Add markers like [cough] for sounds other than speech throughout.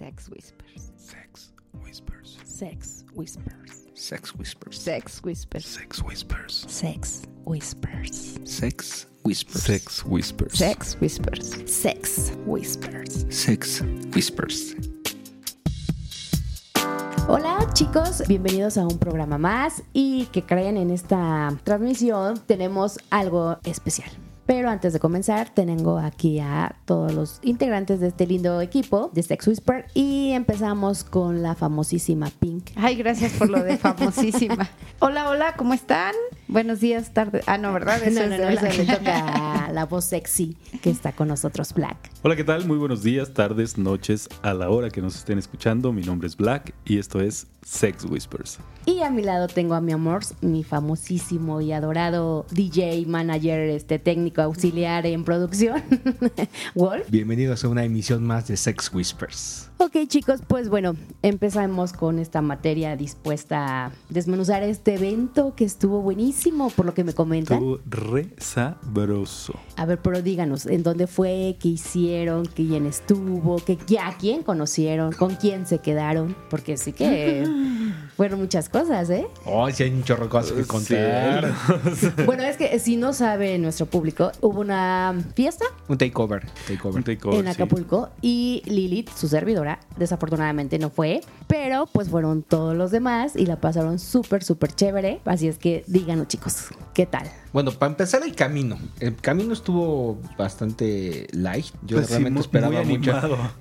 Sex Whispers. Sex Whispers. Sex Whispers. Sex Whispers. Sex Whispers. Sex Whispers. Sex Whispers. Sex Whispers. Sex Whispers. Sex Whispers. Sex Whispers. Sex Whispers. Hola chicos, bienvenidos a un programa más y que creen en esta transmisión tenemos algo especial. Pero antes de comenzar, tengo aquí a todos los integrantes de este lindo equipo de Sex Whisper y empezamos con la famosísima Pink. Ay, gracias por lo de famosísima. [laughs] hola, hola, ¿cómo están? Buenos días, tarde. Ah, no, ¿verdad? No, Eso no, es no, eso Black. le toca [laughs] a la voz sexy que está con nosotros, Black. Hola, ¿qué tal? Muy buenos días, tardes, noches, a la hora que nos estén escuchando. Mi nombre es Black y esto es Sex Whispers. Y a mi lado tengo a mi amor, mi famosísimo y adorado DJ, manager, este técnico auxiliar en producción, [laughs] Wolf. Bienvenidos a una emisión más de Sex Whispers. Ok chicos, pues bueno, empezamos con esta materia dispuesta a desmenuzar este evento que estuvo buenísimo, por lo que me comentan. Estuvo re sabroso. A ver, pero díganos, ¿en dónde fue? ¿Qué hicieron? ¿Quién estuvo? ¿Qué, ¿A quién conocieron? ¿Con quién se quedaron? Porque sí que [laughs] fueron muchas cosas, ¿eh? Oh, sí hay un chorro de cosas que contar. [laughs] Bueno, es que si no sabe nuestro público, hubo una fiesta Un takeover. Un takeover. en sí. Acapulco y Lilith, su servidora, desafortunadamente no fue, pero pues fueron todos los demás y la pasaron súper, súper chévere. Así es que díganos chicos, ¿qué tal? Bueno, para empezar el camino. El camino estuvo bastante light. Yo Pues sí, realmente muy- esperaba muy mucho.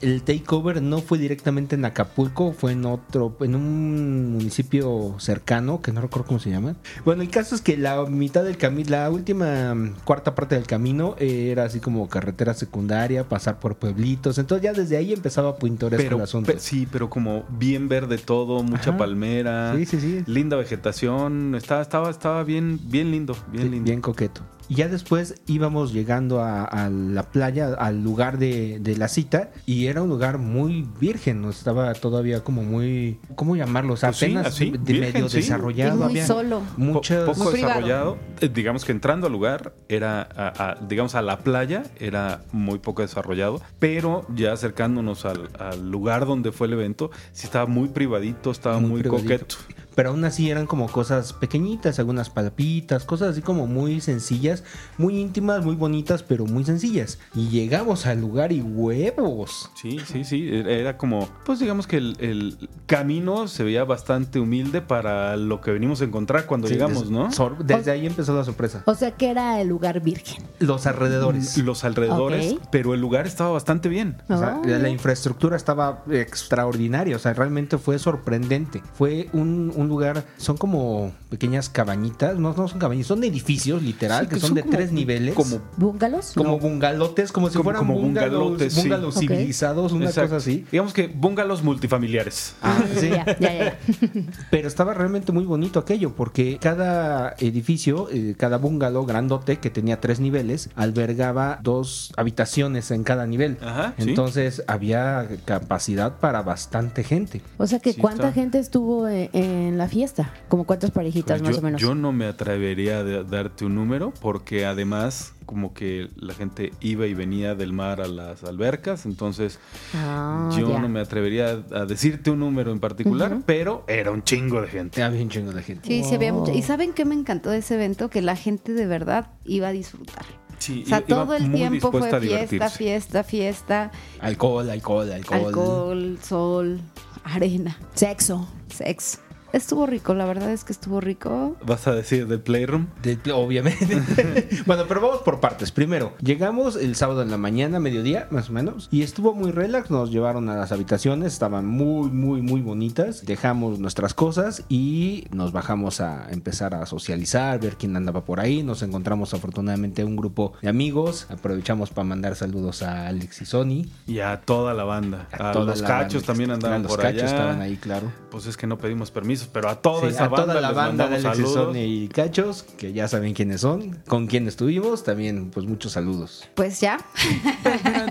El takeover no fue directamente en Acapulco, fue en otro, en un municipio cercano, que no recuerdo cómo se llama. Bueno, el caso es que la mitad del camino, la última mm, cuarta parte del camino eh, era así como carretera secundaria, pasar por pueblitos. Entonces ya desde ahí empezaba pintoresco Pero, el asunto. pe- sí, pero como bien verde todo, mucha Ajá. palmera, Sí, sí, sí. linda vegetación, estaba, estaba, estaba bien, bien lindo, bien Sí, lindo. bien coqueto. Y ya después íbamos llegando a, a la playa, al lugar de, de la cita, y era un lugar muy virgen, ¿no? estaba todavía como muy, ¿cómo llamarlo? O sea, Pues sí, apenas así, de virgen, medio sí. desarrollado. Y muy había solo. Po- Muchas... poco desarrollado. Eh, digamos que entrando al lugar era, a- a- digamos, a la playa era muy poco desarrollado, pero ya acercándonos al, al lugar donde fue el evento, sí estaba muy privadito, estaba muy, Muy privadito. coqueto. Pero aún así eran como cosas pequeñitas, algunas palpitas, cosas así como muy sencillas, muy íntimas, muy bonitas, pero muy sencillas. Y llegamos al lugar y huevos. Sí, sí, sí. Era era como, pues digamos que el, el camino se veía bastante humilde para lo que venimos a encontrar cuando Sí, llegamos, des- ¿no? sor- Desde ahí empezó la sorpresa. O sea que era el lugar virgen. Los alrededores. Los alrededores, pero el lugar estaba bastante bien. O sea, Oh. la infraestructura estaba extraordinaria, o sea, realmente fue sorprendente. Fue un, un lugar, son como pequeñas cabañitas, no, no son cabañitas, son edificios literal, Sí, que, que son, son de como- tres niveles. Como ¿Bungalows? como no. bungalotes, como si Como- fueran como bungalows, sí. civilizados, una Exacto. cosa así. Digamos que bungalows multifamiliares. Ah, [laughs] sí. Ya, ya, ya. [laughs] Pero estaba realmente muy bonito aquello, porque cada edificio, eh, cada bungalow grandote que tenía tres niveles, albergaba dos habitaciones en cada nivel. Ajá, sí. Entonces había capacidad para bastante gente. O sea que Sí, cuánta está. gente estuvo en, en la fiesta, como cuántas parejitas Pues más yo, o menos. yo no me atrevería a darte un número porque además como que la gente iba y venía del mar a las albercas, entonces Ah, yo ya. no me atrevería a decirte un número en particular, pero era un chingo de gente. Había un chingo de gente. Sí, se había Wow. mucha. ¿Y saben qué me encantó de ese evento? Que la gente de verdad iba a disfrutar. Sí, O sea, iba todo el tiempo fue fiesta, fiesta, fiesta, Alcohol, alcohol, alcohol. alcohol, sol, arena, Sexo. sexo. Estuvo rico, la verdad es que estuvo rico. ¿Vas a decir del Playroom? De- obviamente. [laughs] bueno, pero vamos por partes. Primero, llegamos el sábado en la mañana, mediodía, más o menos, y estuvo muy relax. Nos llevaron a las habitaciones, estaban muy, muy, muy bonitas. Dejamos nuestras cosas y nos bajamos a empezar a socializar, ver quién andaba por ahí. Nos encontramos afortunadamente un grupo de amigos. Aprovechamos para mandar saludos a Alex y Sony. Y a toda la banda. A, toda los cachos banda. también andaban Los por cachos allá. estaban ahí, claro. Pues es que no pedimos pero a toda Sí, esa a banda toda la les banda de mandamos Alex y Cachos, que ya saben quiénes son, con quién estuvimos, también pues muchos saludos. Pues ya,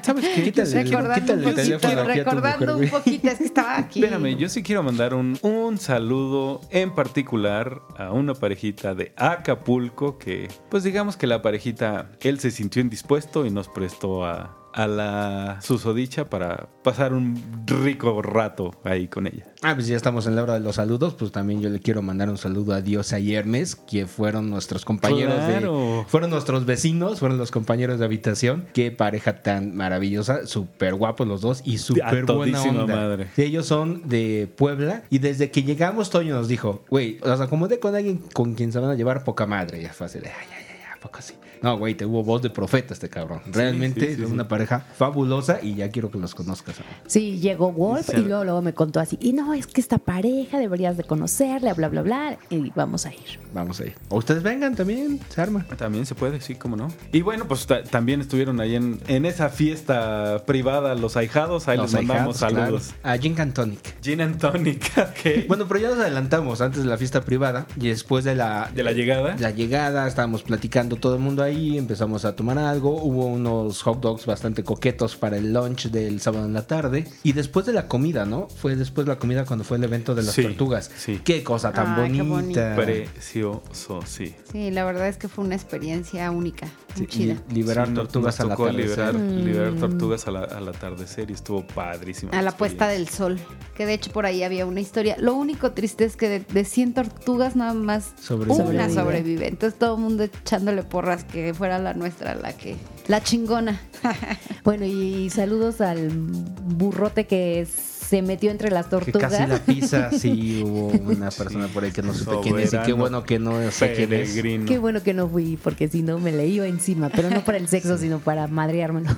¿Sabes qué? Quítale, recordando, quítale un el teléfono poquito, aquí a tu recordando mujer, un poquito, es que estaba aquí. Espérame, yo sí quiero mandar un, un saludo en particular a una parejita de Acapulco que, pues digamos que la parejita, él se sintió indispuesto y nos prestó a a la susodicha para pasar un rico rato ahí con ella. Ah, pues ya estamos en la hora de los saludos. Pues también yo le quiero mandar un saludo a Diosa y Hermes, que fueron nuestros compañeros Claro. de. Fueron nuestros vecinos, fueron los compañeros de habitación. Qué pareja tan maravillosa, súper guapos los dos y súper buena onda. madre. Ellos son de Puebla y desde que llegamos, Toño nos dijo, güey, os acomodé con alguien con quien se van a llevar poca madre. Ya fue así de, ay, ay, ay, ¿a poco así? No, güey, te hubo voz de profeta este cabrón. Realmente sí, sí, es sí. una pareja fabulosa y ya quiero que los conozcas. Sí, llegó Wolf y luego, luego me contó así, y no, es que esta pareja deberías de conocerla, bla, bla, bla, y vamos a ir. Vamos a ir. O ustedes vengan también, se arma. También se puede, sí, cómo no. Y bueno, pues ta- también estuvieron ahí en, en esa fiesta privada los ahijados. Ahí Los les mandamos ahijados, saludos. claro. A Gin and Tonic. Gin and tonic, [laughs] ok. Bueno, pero ya nos adelantamos antes de la fiesta privada y después de la, de la llegada. la llegada, estábamos platicando todo el mundo ahí, empezamos a tomar algo, hubo unos hot dogs bastante coquetos para el lunch del sábado en la tarde y después de la comida, ¿no? Fue después de la comida cuando fue el evento de las Sí, tortugas. sí. Qué cosa tan Ay, qué bonita. Precioso, sí. Sí, la verdad es que fue una experiencia única, Sí, muy chida. li- liberar tortugas nos al tocó atardecer. liberar, liberar tortugas al, al atardecer y estuvo padrísimo. A la puesta del sol, que de hecho por ahí había una historia. Lo único triste es que de, de 100 tortugas nada más Sobrevive. una Sobrevive. sobrevive. Entonces todo el mundo echándole porras que fuera la nuestra la que la chingona. [laughs] Bueno, y saludos al burrote que se metió entre las Que tortugas. casi la pisa, [laughs] sí, hubo una persona por ahí que no supe quién es y qué bueno que no sé quién es. Qué bueno que no fui, porque si no me le iba encima, pero no para el sexo, sino para madreármelo.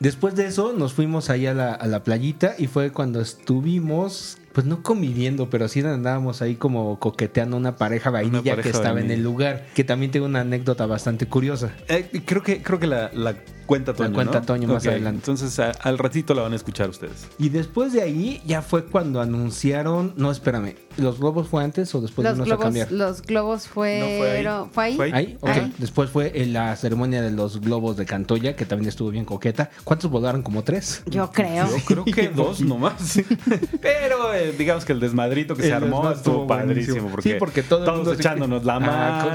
Después de eso nos fuimos ahí a la, a la playita y fue cuando estuvimos, pues no conviviendo, pero sí andábamos ahí como coqueteando una pareja vainilla pareja que estaba en el lugar, que también tengo una anécdota bastante curiosa. Eh, creo que, creo que la, la cuenta Toño. cuenta ¿no? Toño más adelante. Entonces a- al ratito la van a escuchar ustedes. Y después de ahí ya fue cuando anunciaron, no, espérame, ¿los globos fue antes o después los de irnos a globos, cambiar? los globos No, fue ahí. fueron, fue ahí. Fue ahí. Ahí, ok. Ahí. Después fue en la ceremonia de los globos de Cantoya, que también estuvo bien coqueta. ¿Cuántos volaron? Como tres. Yo creo. Yo creo que dos nomás. [laughs] Pero eh, digamos que el desmadrito que se armó estuvo padrísimo. Porque, Sí, porque todo el todos mundo echándonos la Ah,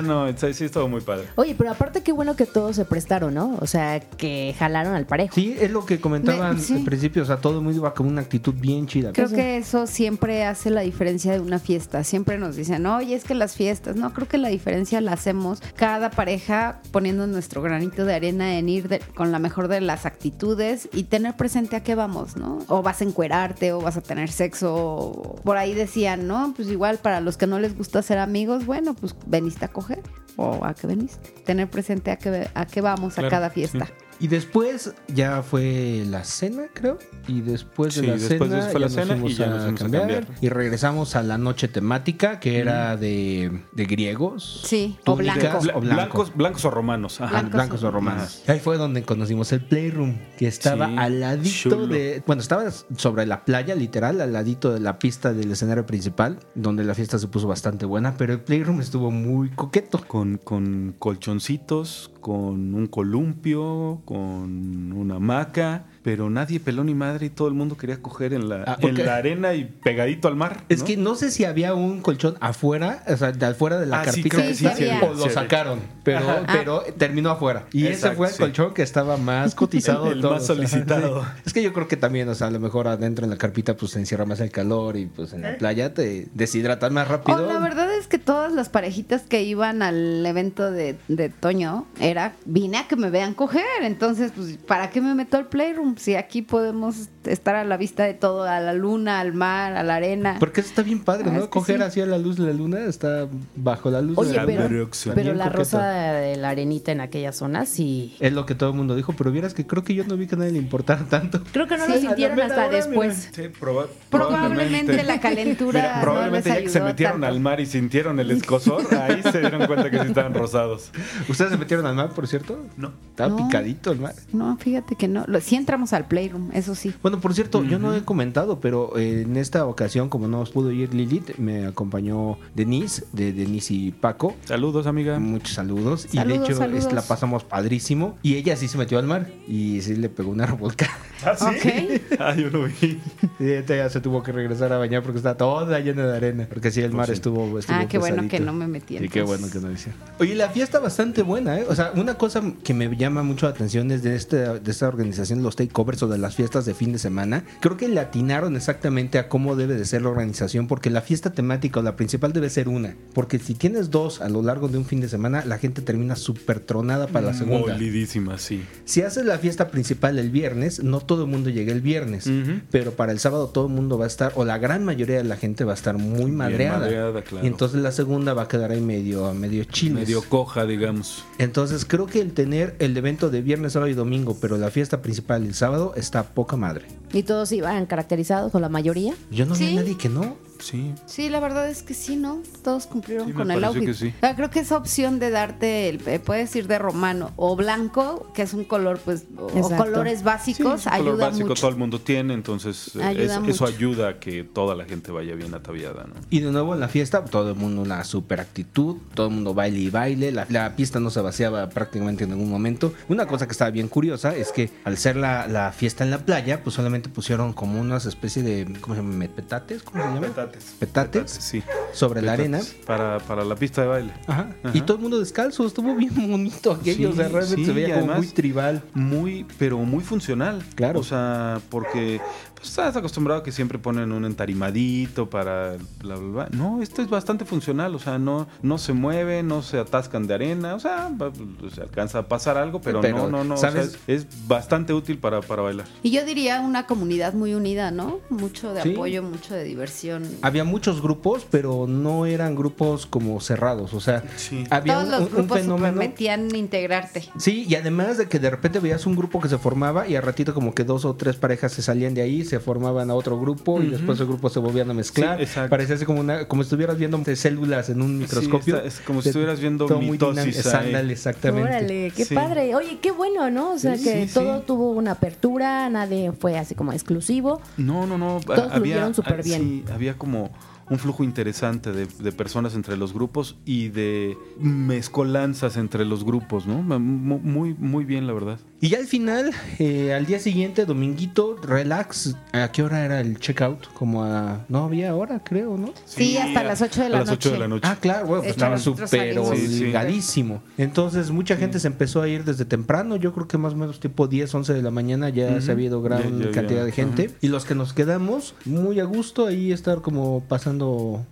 mano. Sí, sí, estuvo muy padre. Oye, pero aparte qué bueno que todos se prestaron, ¿no? O sea, que jalaron al parejo. Sí, es lo que comentaban Me- sí. al principio. O sea, todo el mundo iba con una actitud bien chida. Creo que eso siempre hace la diferencia de una fiesta. Siempre nos dicen, oye, es que las fiestas. No, creo que la diferencia la hacemos cada pareja poniendo nuestro granito de arena en ir de- con la mejor de las actitudes y tener presente a qué vamos, ¿no? O vas a encuerarte o vas a tener sexo. O- Por ahí decían, ¿no? Pues igual para los que no les gusta ser amigos, bueno, pues veniste a coger. ¿O a qué veniste? Tener presente a qué, a qué vamos a cada fiesta. Y después ya fue la cena, creo. Y después de Sí, la después de cena, fue la ya nos cena y fuimos ya nos fuimos a cambiar. Y regresamos a la noche temática, que era de, de griegos. Sí, o túnicas blanco. o Bla- blanco. blancos, blancos o romanos. Ajá. Blancos blancos o romanos. Ahí fue donde conocimos el Playroom, que estaba Sí, al ladito chulo. de. Bueno, estaba sobre la playa, literal, al ladito de la pista del escenario principal, donde la fiesta se puso bastante buena, pero el Playroom estuvo muy coqueto. Con, con colchoncitos, con un columpio, con una hamaca, pero nadie peló ni madre y todo el mundo quería coger en la, Ah, en la arena y pegadito al mar. Es ¿no? que no sé si había un colchón afuera, o sea, de afuera de la Ah, sí, carpita, creo que sí, sí o lo sacaron, pero, Ajá. pero terminó afuera. Y ese fue el sí. colchón que estaba más [laughs] cotizado. El de todos. más solicitado. Sí. Es que yo creo que también, o sea, a lo mejor adentro en la carpita pues se encierra más el calor y pues en la playa te deshidratas más rápido. Oh, la verdad es que todas las parejitas que iban al evento de, de Toño era vine a que me vean coger. Entonces, pues, ¿para qué me meto al playroom? Si aquí podemos estar a la vista de todo, a la luna, al mar, a la arena. Porque eso está bien padre, Ah, ¿no? es que Coger sí. así a la luz de la luna, está bajo la luz Oye, de la pero, luna. Pero la coqueto. rosa de la arenita en aquella zona sí. Es lo que todo el mundo dijo, pero vieras que creo que yo no vi que a nadie le importara tanto. Creo que no Sí, lo sintieron hasta hora, después. Sí, proba- Probablemente la calentura Mira, no probablemente les ya que se metieron tanto. al mar y sintieron el escosor, ahí se dieron cuenta que sí estaban rosados. ¿Ustedes se metieron al mar, por cierto? No. Estaba No. picadito el mar. No, fíjate que no. Lo- Sí entramos al playroom, eso sí. Bueno, Bueno, por cierto, yo no he comentado, pero eh, en esta ocasión, como no os pudo ir Lilith, me acompañó Denise, de Denise y Paco. Saludos, amiga. Muchos saludos. y de hecho, saludos. es- la pasamos padrísimo. Y ella sí se metió al mar y sí le pegó una revolcada. [laughs] Ok. [laughs] Ah, yo lo vi. Y ella ya se tuvo que regresar a bañar porque está toda llena de arena. Porque sí, el mar sí. estuvo, estuvo Ah, qué bueno que no me metí. Sí, qué bueno que no decía. Oye, la fiesta bastante buena, ¿eh? O sea, una cosa que me llama mucho la atención es de, este, de esta organización, los takeovers o de las fiestas de fin de semana. Creo que le atinaron exactamente a cómo debe de ser la organización, porque la fiesta temática o la principal debe ser una. Porque si tienes dos a lo largo de un fin de semana, la gente termina súper tronada para la segunda. Molidísima, sí. Si haces la fiesta principal el viernes, no todo el mundo llega el viernes, pero para el sábado todo el mundo va a estar, o la gran mayoría de la gente va a estar muy madreada. madreada, claro. Y entonces la segunda va a quedar ahí medio, medio chiles. Medio coja, digamos. Entonces creo que el tener el evento de viernes, sábado y domingo, pero la fiesta principal el sábado está poca madre. ¿Y todos iban caracterizados o la mayoría? Yo no vi Sí. a nadie que no. Sí. Sí, la verdad es que sí, ¿no? Todos cumplieron Sí, me con el outfit. que sí. Ah, Creo que esa opción de darte, el, eh, puedes ir de romano o blanco, que es un color, pues, o- colores Sí, básicos, es un color ayuda básico mucho. todo el mundo tiene, entonces eh, Ayuda es- eso ayuda a que toda la gente vaya bien ataviada, ¿no? Y de nuevo en la fiesta, todo el mundo una super actitud, todo el mundo baile y baile, la, la pista no se vaciaba prácticamente en ningún momento. Una cosa que estaba bien curiosa es que al ser la, la fiesta en la playa, pues solamente pusieron como unas especie de, ¿cómo se llama? ¿Petates? ¿Cómo se llama? Petates. Petates Sí. sobre la arena. Para, para la pista de baile. Ajá. Ajá. Y todo el mundo descalzo, estuvo bien [laughs] bonito aquello, Sí, o sea, realmente sí, se veía como además- muy tribal. Muy, pero muy funcional. Claro. O sea, porque pues, estás acostumbrado a que siempre ponen un entarimadito para bla, bla, bla. No, esto es bastante funcional. O sea, no, no se mueve, no se atascan de arena. O sea, va- se alcanza a pasar algo, pero, Pero, no, no, no. o sea, ¿sabes? es, es bastante útil para, para bailar. Y yo diría una comunidad muy unida, ¿no? Mucho de Sí. apoyo, mucho de diversión. Había muchos grupos, pero no eran grupos como cerrados, o sea, Sí. había Todos un, los un- un grupos se fenómeno. prometían integrarte. Sí, y además de que de repente veías un grupo que se formaba y al ratito como que dos o tres parejas se salían de ahí, se formaban a otro grupo y después el grupo se volvían a mezclar. Sí, exacto. Parecía así como una, como si estuvieras viendo células en un microscopio. está- es como si estuvieras viendo mitosis. Ándale, exactamente. Órale, qué Sí. padre. Oye, qué bueno, ¿no? O sea, Sí, que sí, todo sí. tuvo una apertura, nadie fue así como exclusivo. No, no, no. Todos fluyeron súper ah, bien. Sí, había como un flujo interesante de, de personas entre los grupos y de mezcolanzas entre los grupos, ¿no? Mu- Muy, muy bien, la verdad. Y ya al final, eh, al día siguiente, dominguito, relax. ¿A qué hora era el checkout? Como a... No había hora, creo, ¿no? Sí, hasta las 8 de la a las 8 de noche. la noche. Ah, claro, bueno, pues estaba súper salimos. Sí, sí. obligadísimo. Entonces, mucha gente se empezó a ir desde temprano. Yo creo que más o menos tipo 10, 11 de la mañana ya se ha habido gran Ya- ya cantidad había, de gente. Y los que nos quedamos, muy a gusto ahí estar como pasando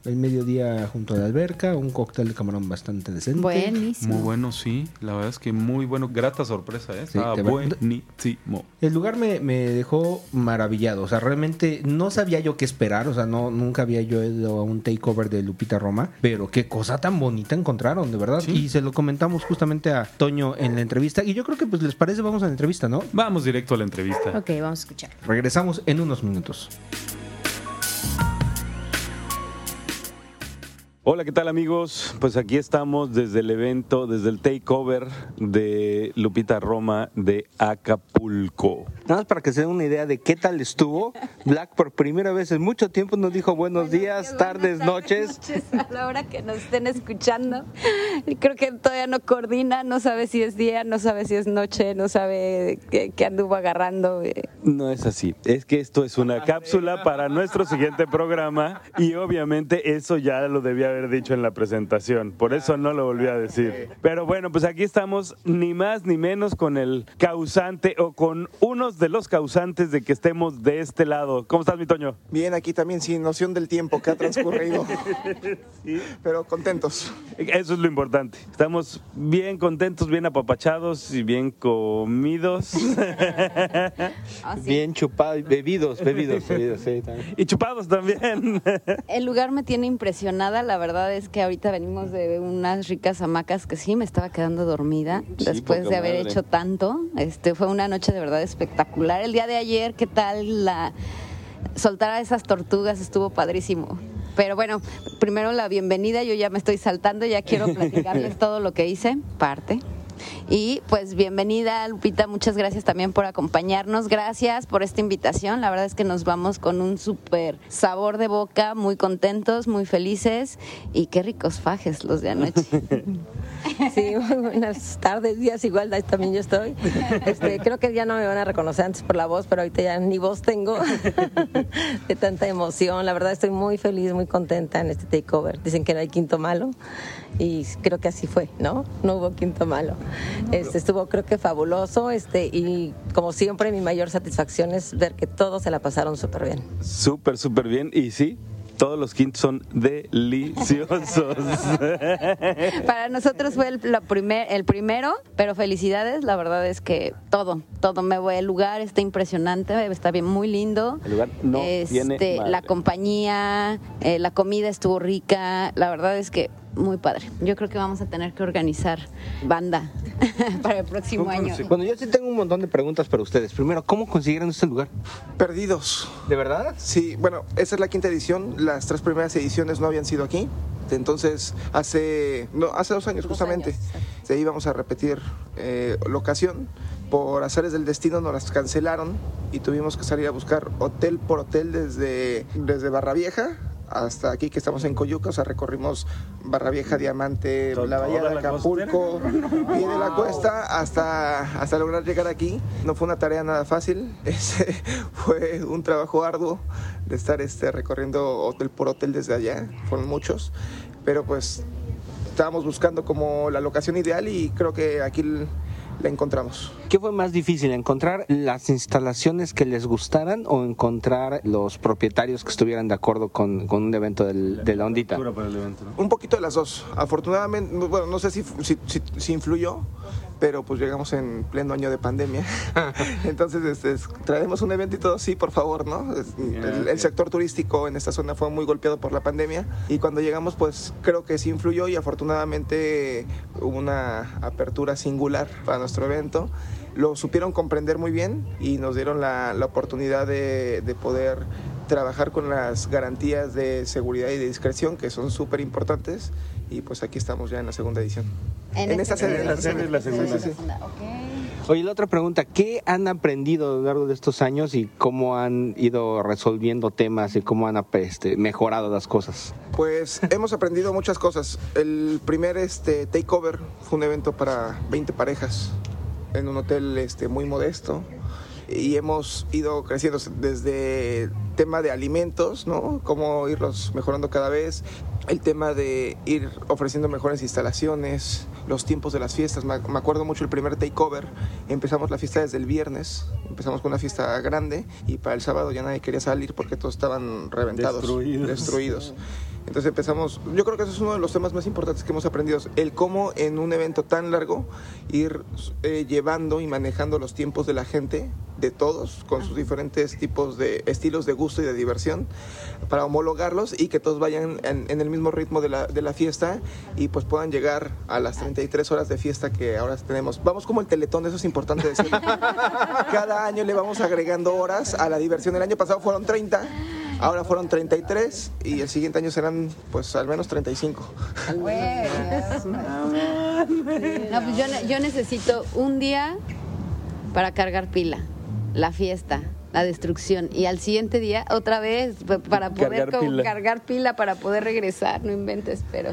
el mediodía junto a la alberca, un cóctel de camarón bastante decente. Buenísimo. Muy bueno, sí. La verdad es que muy bueno. Grata sorpresa, ¿eh? Sí, Estaba buenísimo. El lugar me, me dejó maravillado. O sea, realmente no sabía yo qué esperar. O sea, no, nunca había yo ido a un takeover de Lupita Roma. Pero qué cosa tan bonita encontraron, de verdad. Sí. Y se lo comentamos justamente a Toño en la entrevista. Y yo creo que pues les parece, vamos a la entrevista, ¿no? Vamos directo a la entrevista. Ok, vamos a escuchar. Regresamos en unos minutos. Hola, ¿qué tal amigos? Pues aquí estamos desde el evento, desde el takeover de Lupita Roma de Acapulco. Nada más para que se den una idea de qué tal estuvo. Black por primera vez en mucho tiempo nos dijo buenos días, tardes, [laughs] noches. A la hora que nos estén escuchando. Creo que todavía no coordina, no sabe si es día, no sabe si es noche, no sabe qué, qué anduvo agarrando. eh. No es así, es que esto es una cápsula para nuestro siguiente programa y obviamente eso ya lo debía haber dicho en la presentación, por eso no lo volví a decir. Pero bueno, pues aquí estamos ni más ni menos con el causante o con unos de los causantes de que estemos de este lado. ¿Cómo estás, mi Toño? Bien, aquí también sin noción del tiempo que ha transcurrido. [laughs] Pero contentos. Eso es lo importante. Estamos bien contentos, bien apapachados y bien comidos. Ah, sí. Bien chupados, bebidos, bebidos, bebidos, sí, también. y chupados también. El lugar me tiene impresionada, la verdad es que ahorita venimos de unas ricas hamacas que sí me estaba quedando dormida después de haber madre. hecho tanto. Este fue una noche de verdad espectacular. El día de ayer, ¿qué tal la soltar a esas tortugas estuvo padrísimo. Pero bueno, primero la bienvenida, yo ya me estoy saltando, ya quiero [laughs] platicarles todo lo que hice, parte. Y pues bienvenida, Lupita. Muchas gracias también por acompañarnos. Gracias por esta invitación. La verdad es que nos vamos con un súper sabor de boca, muy contentos, muy felices y qué ricos fajes los de anoche. [laughs] Sí, muy buenas tardes, días igual, ahí también yo estoy. Este, creo que ya no me van a reconocer antes por la voz, pero ahorita ya ni voz tengo [laughs] de tanta emoción. La verdad estoy muy feliz, muy contenta en este takeover. Dicen que no hay quinto malo y creo que así fue, ¿no? No hubo quinto malo. Este, estuvo creo que fabuloso este, y como siempre mi mayor satisfacción es ver que todos se la pasaron súper bien. Súper, súper bien. Y sí, todos los quintos son deliciosos. [laughs] Para nosotros fue el, la primer, el primero, pero felicidades, la verdad es que todo, todo me voy, el lugar está impresionante, está bien, muy lindo. El lugar no tiene Este, madre. la compañía, eh, la comida estuvo rica, la verdad es que muy padre. Yo creo que vamos a tener que organizar banda [laughs] para el próximo año. Bueno, yo sí tengo un montón de preguntas para ustedes. Primero, ¿cómo consiguieron este lugar? Perdidos. ¿De verdad? Sí, bueno, esa es la quinta edición. Las tres primeras ediciones no habían sido aquí. Entonces, hace, no, hace dos años justamente, de ahí íbamos a repetir eh, locación. Por azares del destino nos las cancelaron y tuvimos que salir a buscar hotel por hotel desde, desde Barra Vieja hasta aquí que estamos en Coyuca, o sea, recorrimos Barra Vieja, Diamante, la Bahía de Acapulco, [laughs] y de la cuesta hasta, hasta lograr llegar aquí. No fue una tarea nada fácil, [laughs] Ese fue un trabajo arduo de estar este, recorriendo hotel por hotel desde allá, fueron muchos, pero pues estábamos buscando como la locación ideal y creo que aquí l- la encontramos. ¿Qué fue más difícil, encontrar las instalaciones que les gustaran o encontrar los propietarios que estuvieran de acuerdo con, con un evento del- de la ondita? Pura para el evento, ¿no? Un poquito de las dos. Afortunadamente, no- bueno, no sé si, si, si- si influyó, pero pues llegamos en pleno año de pandemia. [laughs] Entonces, este, es- traemos un evento y todo, sí, por favor, ¿no? Es- El, el sector turístico en esta zona fue muy golpeado por la pandemia y cuando llegamos, pues creo que sí influyó y afortunadamente hubo una apertura singular para nuestro evento. Lo supieron comprender muy bien y nos dieron la, la oportunidad de, de poder trabajar con las garantías de seguridad y de discreción que son súper importantes y pues aquí estamos ya en la segunda edición. En esta este- sede, en la sede. la segunda. Sí, sí, sí. Oye, la otra pregunta, ¿qué han aprendido a lo largo de estos años y cómo han ido resolviendo temas y cómo han este, mejorado las cosas? Pues hemos aprendido muchas cosas. El primer este, takeover fue un evento para 20 parejas en un hotel este, muy modesto y hemos ido creciendo desde tema de alimentos, ¿no? Cómo irlos mejorando cada vez, el tema de ir ofreciendo mejores instalaciones, los tiempos de las fiestas. Me acuerdo mucho el primer takeover, empezamos la fiesta desde el viernes, empezamos con una fiesta grande y para el sábado ya nadie quería salir porque todos estaban reventados, Destruidos. destruidos. Entonces empezamos, yo creo que eso es uno de los temas más importantes que hemos aprendido, el cómo en un evento tan largo ir eh, llevando y manejando los tiempos de la gente, de todos, con sus diferentes tipos de estilos de gusto y de diversión, para homologarlos y que todos vayan en, en el mismo ritmo de la, de la fiesta y pues puedan llegar a las 33 horas de fiesta que ahora tenemos. Vamos como el teletón, eso es importante decirlo. [laughs] Cada año le vamos agregando horas a la diversión. El año pasado fueron 30. Ahora fueron 33 y el siguiente año serán pues al menos 35. No, pues yo, ne- yo necesito un día para cargar pila, la fiesta, la destrucción, y al siguiente día otra vez pa- para poder Cargar como pila. cargar pila para poder regresar, no inventes, pero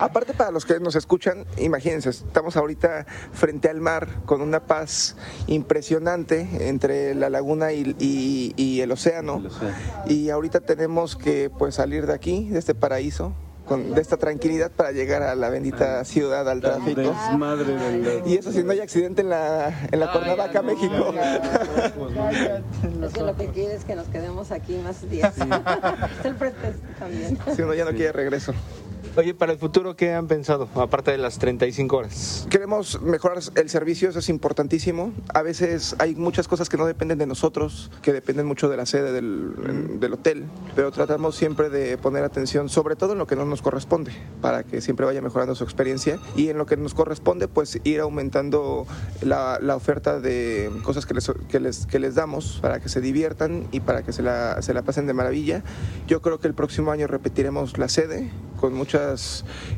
Aparte para los que nos escuchan, imagínense, estamos ahorita frente al mar con una paz impresionante entre la laguna y, y- y el océano. El océano. Y ahorita tenemos que pues salir de aquí, de este paraíso, con, de esta tranquilidad para llegar a la bendita ciudad, al tráfico. Desmadre del... Y eso si no hay accidente en la, en la Cuernavaca, México. Es que lo que quiere es que nos quedemos aquí más días. [laughs] es el pretexto también. Si uno ya no quiere regreso. Oye, para el futuro, ¿qué han pensado? Aparte de las 35 horas. Queremos mejorar el servicio, eso es importantísimo. A veces hay muchas cosas que no dependen de nosotros, que dependen mucho de la sede del, del hotel, pero tratamos siempre de poner atención, sobre todo en lo que no nos corresponde, para que siempre vaya mejorando su experiencia y en lo que nos corresponde, pues ir aumentando la, la oferta de cosas que les, que, les, que les damos para que se diviertan y para que se la, se la pasen de maravilla. Yo creo que el próximo año repetiremos la sede con muchas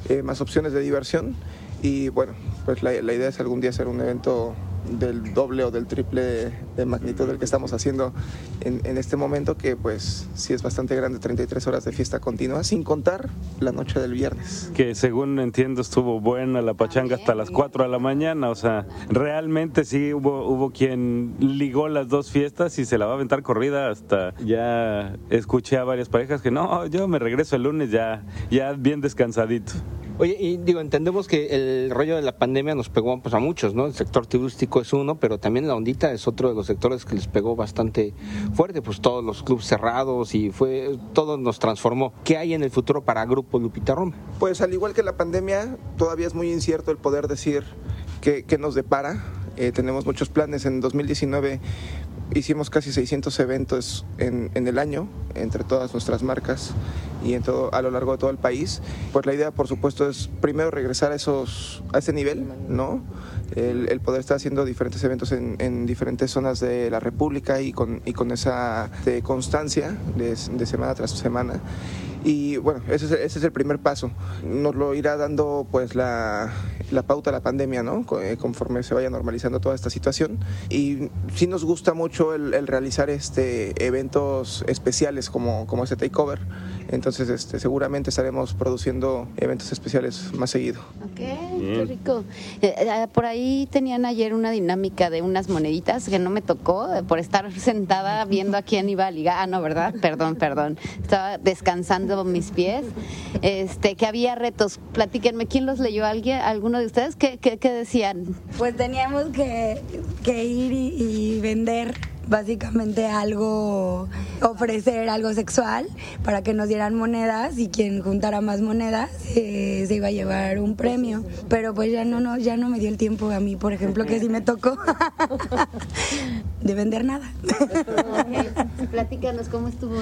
eh, más opciones de diversión. Y bueno, pues la, la idea es algún día hacer un evento del doble o del triple de, magnitud del que estamos haciendo en, en este momento, que pues sí es bastante grande, 33 horas de fiesta continua, sin contar la noche del viernes. Que según entiendo estuvo buena la pachanga hasta las 4 de la mañana. O sea, realmente sí hubo, hubo quien ligó las dos fiestas y se la va a aventar corrida hasta ya escuché a varias parejas que no, yo me regreso el lunes ya, ya bien descansadito. Oye, y digo, entendemos que el rollo de la pandemia nos pegó pues, a muchos, ¿no? El sector turístico es uno, pero también la ondita es otro de los sectores que les pegó bastante fuerte, pues todos los clubes cerrados y fue todo nos transformó. ¿Qué hay en el futuro para Grupo Lupita Roma? Pues al igual que la pandemia, todavía es muy incierto el poder decir qué, nos depara. Eh, tenemos muchos planes. En 2019 hicimos casi 600 eventos en, en, el año entre todas nuestras marcas y en todo, a lo largo de todo el país. Pues la idea, por supuesto, es primero regresar a, esos, a ese nivel, ¿no? El, el poder estar haciendo diferentes eventos en, en, diferentes zonas de la República y con, y con esa de constancia de, de semana tras semana. Y bueno, ese es, ese es, el primer paso. Nos lo irá dando pues la, la pauta la pandemia, ¿no? Eh, conforme se vaya normalizando toda esta situación. Y sí nos gusta mucho el, el realizar este eventos especiales como, como este takeover. Entonces este, seguramente estaremos produciendo eventos especiales más seguido. Ok, qué rico. Eh, eh, por ahí tenían ayer una dinámica de unas moneditas que no me tocó eh, por estar [laughs] sentada viendo a quién iba a ligar. Ah, no, ¿verdad? Perdón, perdón. Estaba descansando mis pies. Este, que había retos. Platíquenme, ¿quién los leyó? ¿Alguien, ¿Alguno de ustedes? ¿Qué, qué, qué decían? Pues teníamos que, que ir y, y vender básicamente algo, ofrecer algo sexual para que nos dieran monedas y quien juntara más monedas eh, se iba a llevar un premio. Pero pues ya no, no, ya no me dio el tiempo a mí, por ejemplo, que sí me tocó [laughs] de vender nada. [laughs] Platícanos cómo estuvo.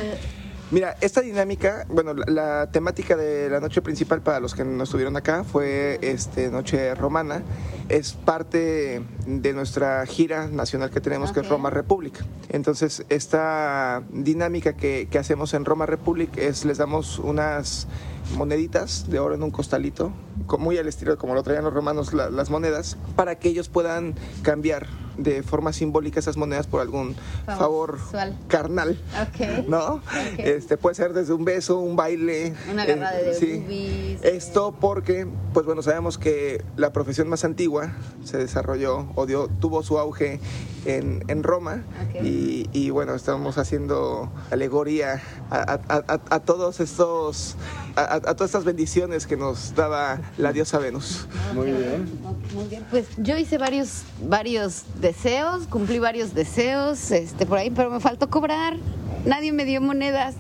Mira, esta dinámica, bueno, la, la, temática de la noche principal para los que no estuvieron acá fue este Noche Romana. Es parte de nuestra gira nacional que tenemos, okay. que es Roma Republic. Entonces, esta dinámica que, que hacemos en Roma Republic es les damos unas moneditas de oro en un costalito, muy al estilo como lo traían los romanos la, las monedas, para que ellos puedan cambiar de forma simbólica esas monedas por algún favor, favor carnal, okay. ¿no? Okay. Este puede ser desde un beso, un baile, una agarrada eh, de sí. boobies, Esto porque, pues bueno, sabemos que la profesión más antigua se desarrolló o dio, tuvo su auge en, en Roma okay. y, y, bueno, estamos haciendo alegoría a, a, a, a todos estos, a, todas estas bendiciones que nos daba la diosa Venus. Muy bien. Muy bien. Pues yo hice varios, varios deseos, cumplí varios deseos, este, por ahí, pero me faltó cobrar. Nadie me dio monedas.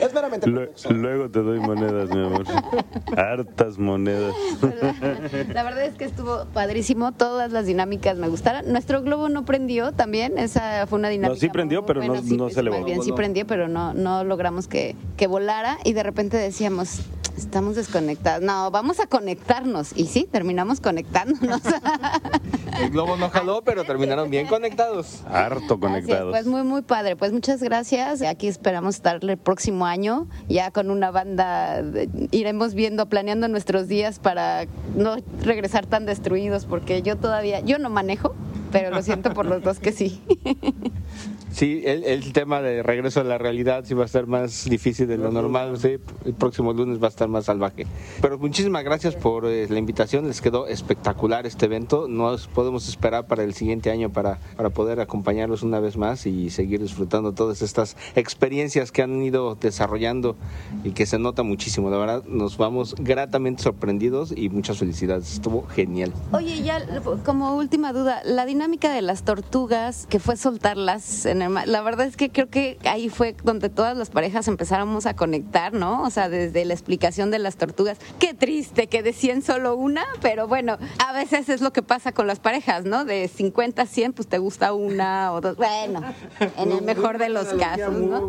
es meramente Luego, luego te doy monedas, mi amor. Hartas monedas. La verdad es que estuvo padrísimo. Todas las dinámicas me gustaron. Nuestro globo no prendió también. Esa fue una dinámica. No, sí prendió, pero no, sí, no se elevó. Bien, sí prendió, pero no, no logramos que, que volara. Y de repente decíamos, estamos desconectados. No, vamos a conectarnos. Y sí, terminamos conectándonos. [laughs] El globo no jaló, pero terminaron bien conectados. Harto conectados. Pues muy, muy padre. Pues muchas gracias. Aquí esperamos estar el próximo año, ya con una banda. Iremos viendo, planeando nuestros días para no regresar tan destruidos, porque yo todavía, yo no manejo, pero lo siento por los dos que sí. [laughs] Sí, el, el, tema de regreso a la realidad sí va a ser más difícil de lo normal. Sí, el próximo lunes va a estar más salvaje. Pero muchísimas gracias por eh, la invitación. Les quedó espectacular este evento. Nos podemos esperar para el siguiente año para, para poder acompañarlos una vez más y seguir disfrutando todas estas experiencias que han ido desarrollando y que se nota muchísimo. La verdad, nos vamos gratamente sorprendidos y muchas felicidades. Estuvo genial. Oye, ya como última duda, la dinámica de las tortugas, que fue soltarlas en la verdad es que creo que ahí fue donde todas las parejas empezáramos a conectar, ¿no? O sea, desde la explicación de las tortugas. Qué triste que decían solo una, pero bueno, a veces es lo que pasa con las parejas, ¿no? De 50 a 100, pues te gusta una o dos. Bueno, en el mejor de los casos, ¿no?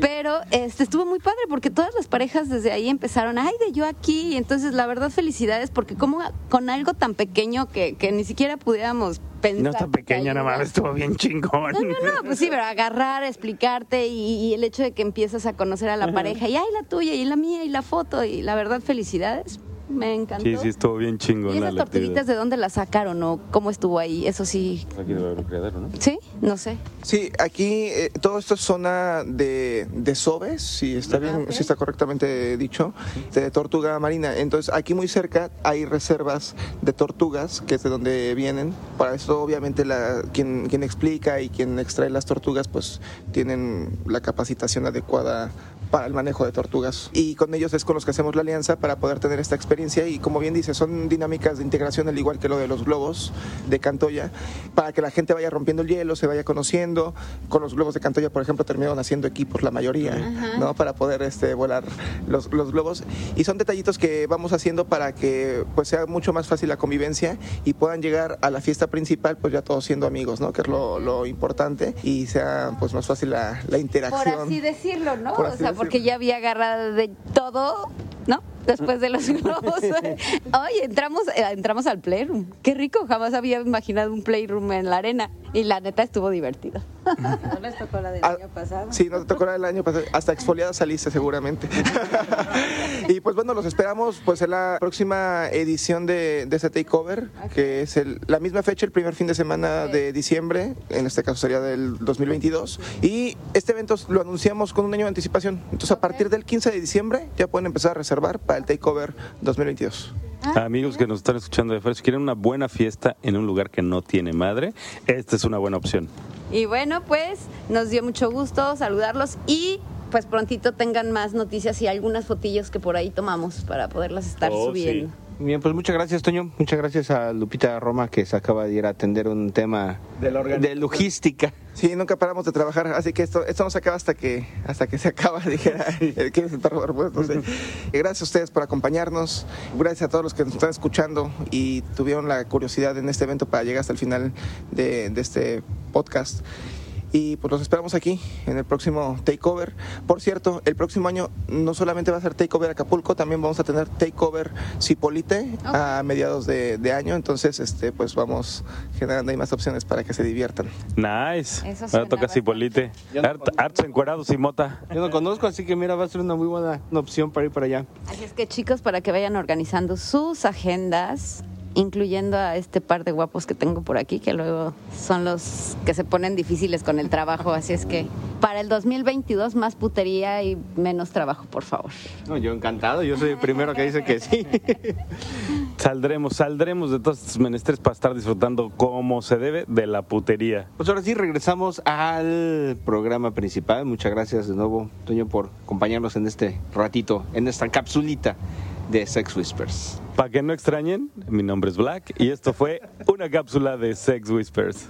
Pero este estuvo muy padre porque todas las parejas desde ahí empezaron, ay, de yo aquí. Y entonces, la verdad, felicidades porque como con algo tan pequeño que, que ni siquiera pudiéramos Pensar no está pequeña, nada más estuvo bien chingón. No, no, no, pues sí, pero agarrar, explicarte y, y el hecho de que empiezas a conocer a la pareja y ay, la tuya y la mía y la foto y la verdad, felicidades. Me encantó. Sí, sí, estuvo bien ¿Y chingón la esas tortillitas de dónde las sacaron o cómo estuvo ahí? Eso sí. Aquí debe haber un criadero, ¿no? ¿Sí? No sé. Sí, aquí eh, todo esto es zona de, de sobes, si está bien, si está correctamente dicho, de tortuga marina. Entonces aquí muy cerca hay reservas de tortugas, que es de donde vienen. Para eso obviamente la, quien, quien explica y quien extrae las tortugas pues tienen la capacitación adecuada para el manejo de tortugas. Y con ellos es con los que hacemos la alianza para poder tener esta experiencia y como bien dice, son dinámicas de integración al igual que lo de los globos de Cantoya, para que la gente vaya rompiendo el hielo, se vaya conociendo. Con los globos de Cantoya, por ejemplo, terminaron haciendo equipos la mayoría, ¿no? Para poder este, volar los, los globos. Y son detallitos que vamos haciendo para que pues sea mucho más fácil la convivencia y puedan llegar a la fiesta principal pues ya todos siendo amigos, ¿no? Que es lo, lo importante y sea pues más fácil la, la interacción. Por así decirlo, ¿no? Por o así sea, porque ya había agarrado de todo, ¿no? Después de los [laughs] globos. [laughs] Oye, entramos, eh, entramos al playroom. Qué rico, jamás había imaginado un playroom en la arena. Y la neta estuvo divertido. No les tocó la del Ah, año pasado. Sí, no te tocó la del año pasado. Hasta exfoliada saliste seguramente. [laughs] y pues bueno, los esperamos pues en la próxima edición de, de este takeover, que es el- la misma fecha, el primer fin de semana de diciembre, en este caso sería del 2022. Y este evento lo anunciamos con un año de anticipación. Entonces a partir del 15 de diciembre ya pueden empezar a reservar para el takeover 2022. Amigos que nos están escuchando de fuera, si quieren una buena fiesta en un lugar que no tiene madre, esta es una buena opción. Y bueno, pues nos dio mucho gusto saludarlos y pues prontito tengan más noticias y algunas fotillos que por ahí tomamos para poderlas estar Oh, subiendo. Bien, pues muchas gracias, Toño. Muchas gracias a Lupita Roma que se acaba de ir a atender un tema de logística. Sí, nunca paramos de trabajar, así que esto, esto no se acaba hasta que, hasta que se acaba, [laughs] dijera el que es perro no sé. [laughs] Gracias a ustedes por acompañarnos, gracias a todos los que nos están escuchando y tuvieron la curiosidad en este evento para llegar hasta el final de, de este podcast. Y pues los esperamos aquí en el próximo Takeover. Por cierto, el próximo año no solamente va a ser Takeover Acapulco, también vamos a tener Takeover Cipolite a mediados de, de año. Entonces, este, pues vamos generando ahí más opciones para que se diviertan. Nice. Eso Ahora toca. Cipolite. No Art-. Arts encuerados y mota. Yo no conozco, así que mira, va a ser una muy buena opción para ir para allá. Así es que chicos, para que vayan organizando sus agendas, incluyendo a este par de guapos que tengo por aquí, que luego son los que se ponen difíciles con el trabajo. Así es que para el 2022 más putería y menos trabajo, por favor. No, yo encantado, yo soy el primero que dice que sí. [laughs] Saldremos, saldremos de todos estos menesteres para estar disfrutando como se debe de la putería. Pues ahora sí, regresamos al programa principal. Muchas gracias de nuevo, Toño, por acompañarnos en este ratito, en esta capsulita de Sex Whispers. Para que no extrañen, mi nombre es Black y esto fue una cápsula de Sex Whispers.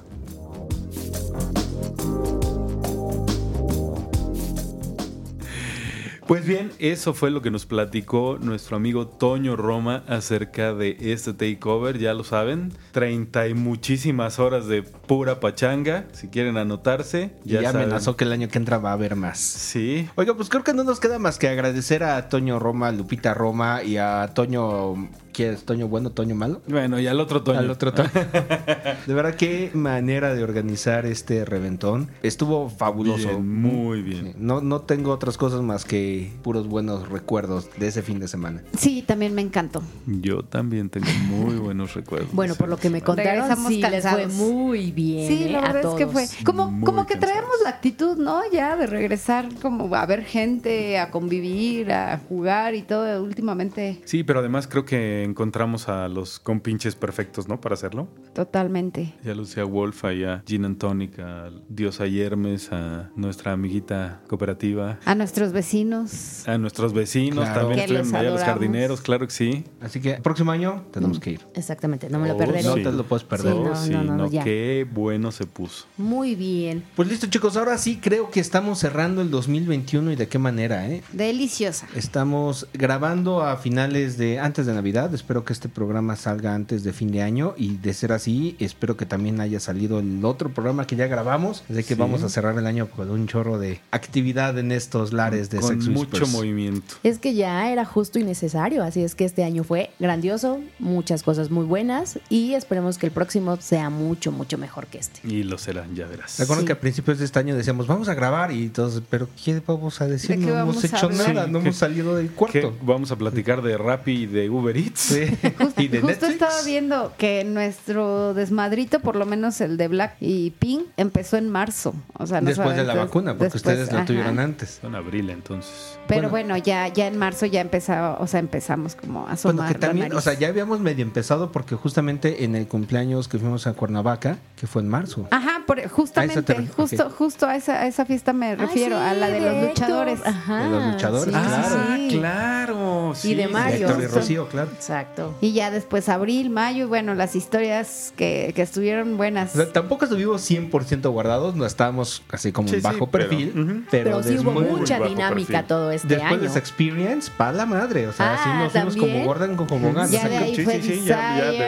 Pues bien, eso fue lo que nos platicó nuestro amigo Toño Roma acerca de este takeover, ya lo saben, 30 y muchísimas horas de pura pachanga, si quieren anotarse, Y ya, saben. amenazó que el año que entra va a haber más. Sí, Oiga, pues creo que no nos queda más que agradecer a Toño Roma, Lupita Roma y a Toño. ¿Quién es? ¿Toño bueno, Toño malo? bueno, y al otro Toño. Al otro Toño. [laughs] De verdad, qué manera de organizar este reventón. Estuvo fabuloso. Bien, muy bien. Sí, No, no tengo otras cosas más que puros buenos recuerdos de ese fin de semana. Sí, también me encantó. Yo también tengo muy [laughs] buenos recuerdos. Bueno, por lo que me contaron, sí les fue cansados. muy bien. Sí, ¿eh? la A verdad es que fue como, Muy como que cansados. traemos la actitud, ¿no? Ya de regresar como a ver gente, a convivir, a jugar y todo últimamente. Sí, pero además creo que encontramos a los compinches perfectos, ¿no? Para hacerlo. Totalmente. Ya lo decía Wolf, ahí a Gin and Tonic, a Diosa Yermes, a nuestra amiguita cooperativa, A nuestros vecinos. a nuestros vecinos, Claro. también Que estuvieron los allá los adoramos. jardineros, claro que sí. Así que próximo año tenemos que ir. Exactamente, no me lo Oh, perderé. No sí. te lo puedes perder. Sí, no, sí, no, no, no, ya. qué bueno se puso. Muy bien. Pues listo, chicos. Ahora sí creo que estamos cerrando el 2021 y de qué manera, ¿eh? Deliciosa. Estamos grabando a finales de antes de Navidad, Espero que este programa salga antes de fin de año y de ser así, espero que también haya salido el otro programa que ya grabamos. De que Sí. vamos a cerrar el año con un chorro de actividad en estos lares de Con Sex mucho Whispers. movimiento. Es que ya era justo y necesario, así es que este año fue grandioso, muchas cosas muy buenas y esperemos que el próximo sea mucho, mucho mejor que este. Y lo serán, ya verás. Recuerden Sí. que a principios de este año decíamos, vamos a grabar y todos, pero ¿qué vamos a decir? ¿De no hemos hecho nada, Sí, no que- hemos salido del ¿Qué? cuarto. Vamos a platicar de Rappi y de Uber Eats. Sí. [laughs] y de Justo Netflix. estaba viendo que nuestro desmadrito, por lo menos el de Black y Pink, empezó en marzo. O sea, no Después de la solamente- vacuna, porque después, ustedes lo ajá. tuvieron antes. En abril, entonces. Pero bueno, ya, ya en marzo ya empezaba, o sea, empezamos como a asomar Bueno, que también, o sea, ya habíamos medio empezado porque justamente en el cumpleaños que fuimos a Cuernavaca, que fue en marzo. Ajá, por, justamente, te ref- justo, ok. justo a esa, a esa fiesta me refiero, Ah, a sí, la de, los luchadores. Ajá, De los luchadores, sí, claro. sí, Ah, sí. claro. Y de. Mario. Y Rocío, claro. Exacto. Y ya después abril, mayo, y bueno, las historias que, que estuvieron buenas. O sea, tampoco estuvimos 100% guardados, no estábamos así como Sí, en sí, bajo pero- perfil, ujú. pero, Pero, sí hubo muy mucha bajo dinámica perfil. todo este después año. de esa experience, pa' la madre, o sea, Ah, así nos fuimos como Gordon con como ganas. Ya de ahí Sí, fue sí, sí, ya, ya de,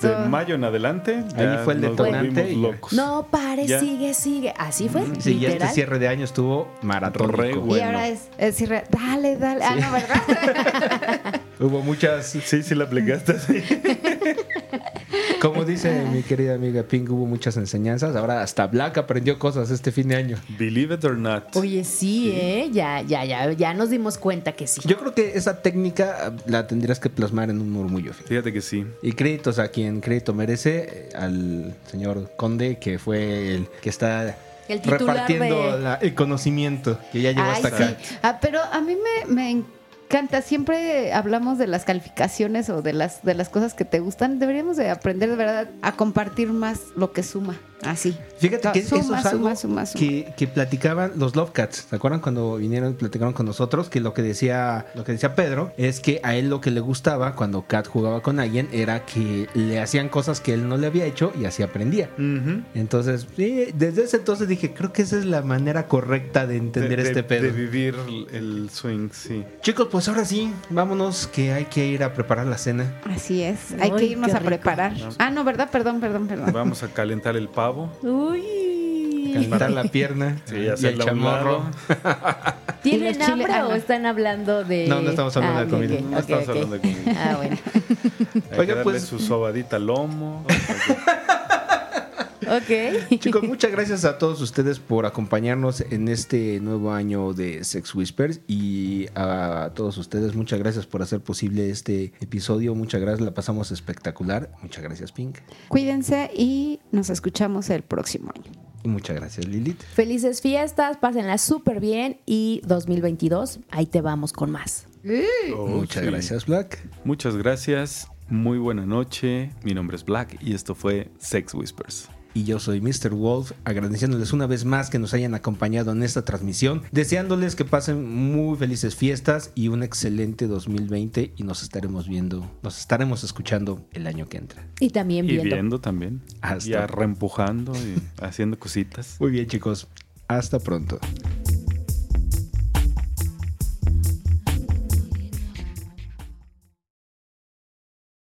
de- de mayo en adelante. Ahí ya fue el detonante y- locos. No pare, Ya. sigue, sigue. Así fue. Sí, y este literal. cierre de año estuvo maratónico. Re Y bueno. ahora es, es decir, dale, dale. Ah, no, ¿verdad? [laughs] Hubo muchas, Sí, sí la aplicaste así. [laughs] como dice mi querida amiga Pink, hubo muchas enseñanzas. Ahora hasta Black aprendió cosas este fin de año. Believe it or not. Oye, sí, ¿eh? Ya, ya, ya, ya nos dimos cuenta que sí. Yo creo que esa técnica la tendrías que plasmar en un murmullo. fíjate. Fíjate que sí. Y créditos a quien crédito merece, eh, al señor Conde, que fue el que está El repartiendo de- la- el conocimiento que ya llegó Ay, hasta acá. sí. Ah, pero a mí me, me encanta. Siempre hablamos de las calificaciones o de las, de las cosas que te gustan. Deberíamos de aprender de verdad a compartir más lo que suma. Así. Fíjate que Suma, eso es algo suma, suma. Que, que platicaban los Love Cats. ¿Se acuerdan cuando vinieron y platicaron con nosotros? Que lo que decía, lo que decía Pedro es que a él lo que le gustaba cuando Cat jugaba con alguien era que le hacían cosas que él no le había hecho y así aprendía. Ujú. Entonces, sí, desde ese entonces dije, creo que esa es la manera correcta de entender de, de- este pedo. De vivir el swing, sí. Chicos, pues ahora sí, vámonos que hay que ir a preparar la cena. Así es. Hay Ay, que irnos a preparar. Ah, no, ¿verdad? Perdón, perdón, perdón. Vamos a calentar el pavo. Uy. Calentar la pierna [laughs] Sí, y el chamorro. [laughs] ¿Tienen hambre ah, o no. están hablando de.? No, no estamos hablando de ok, comida. ok, No ok, estamos ok. hablando de comida. Ah, bueno. Hay que Oiga, darle pues- su sobadita al lomo. [laughs] Ok. [laughs] Chicos, muchas gracias a todos ustedes por acompañarnos en este nuevo año de Sex Whispers y a todos ustedes muchas gracias por hacer posible este episodio. Muchas gracias, la pasamos espectacular. Muchas gracias, Pink. Cuídense y nos escuchamos el próximo año. Y muchas gracias, Lilith. Felices fiestas, pásenla súper bien y 2022, ahí te vamos con más. Oh, muchas sí. gracias, Black. Muchas gracias. Muy buena noche. Mi nombre es Black y esto fue Sex Whispers. Y yo soy Mr. Wolf, agradeciéndoles una vez más que nos hayan acompañado en esta transmisión, deseándoles que pasen muy felices fiestas y un excelente 2020 y nos estaremos viendo, nos estaremos escuchando el año que entra. Y también Y viendo. viendo también. Hasta- Ya reempujando y haciendo cositas. Muy bien chicos, hasta pronto.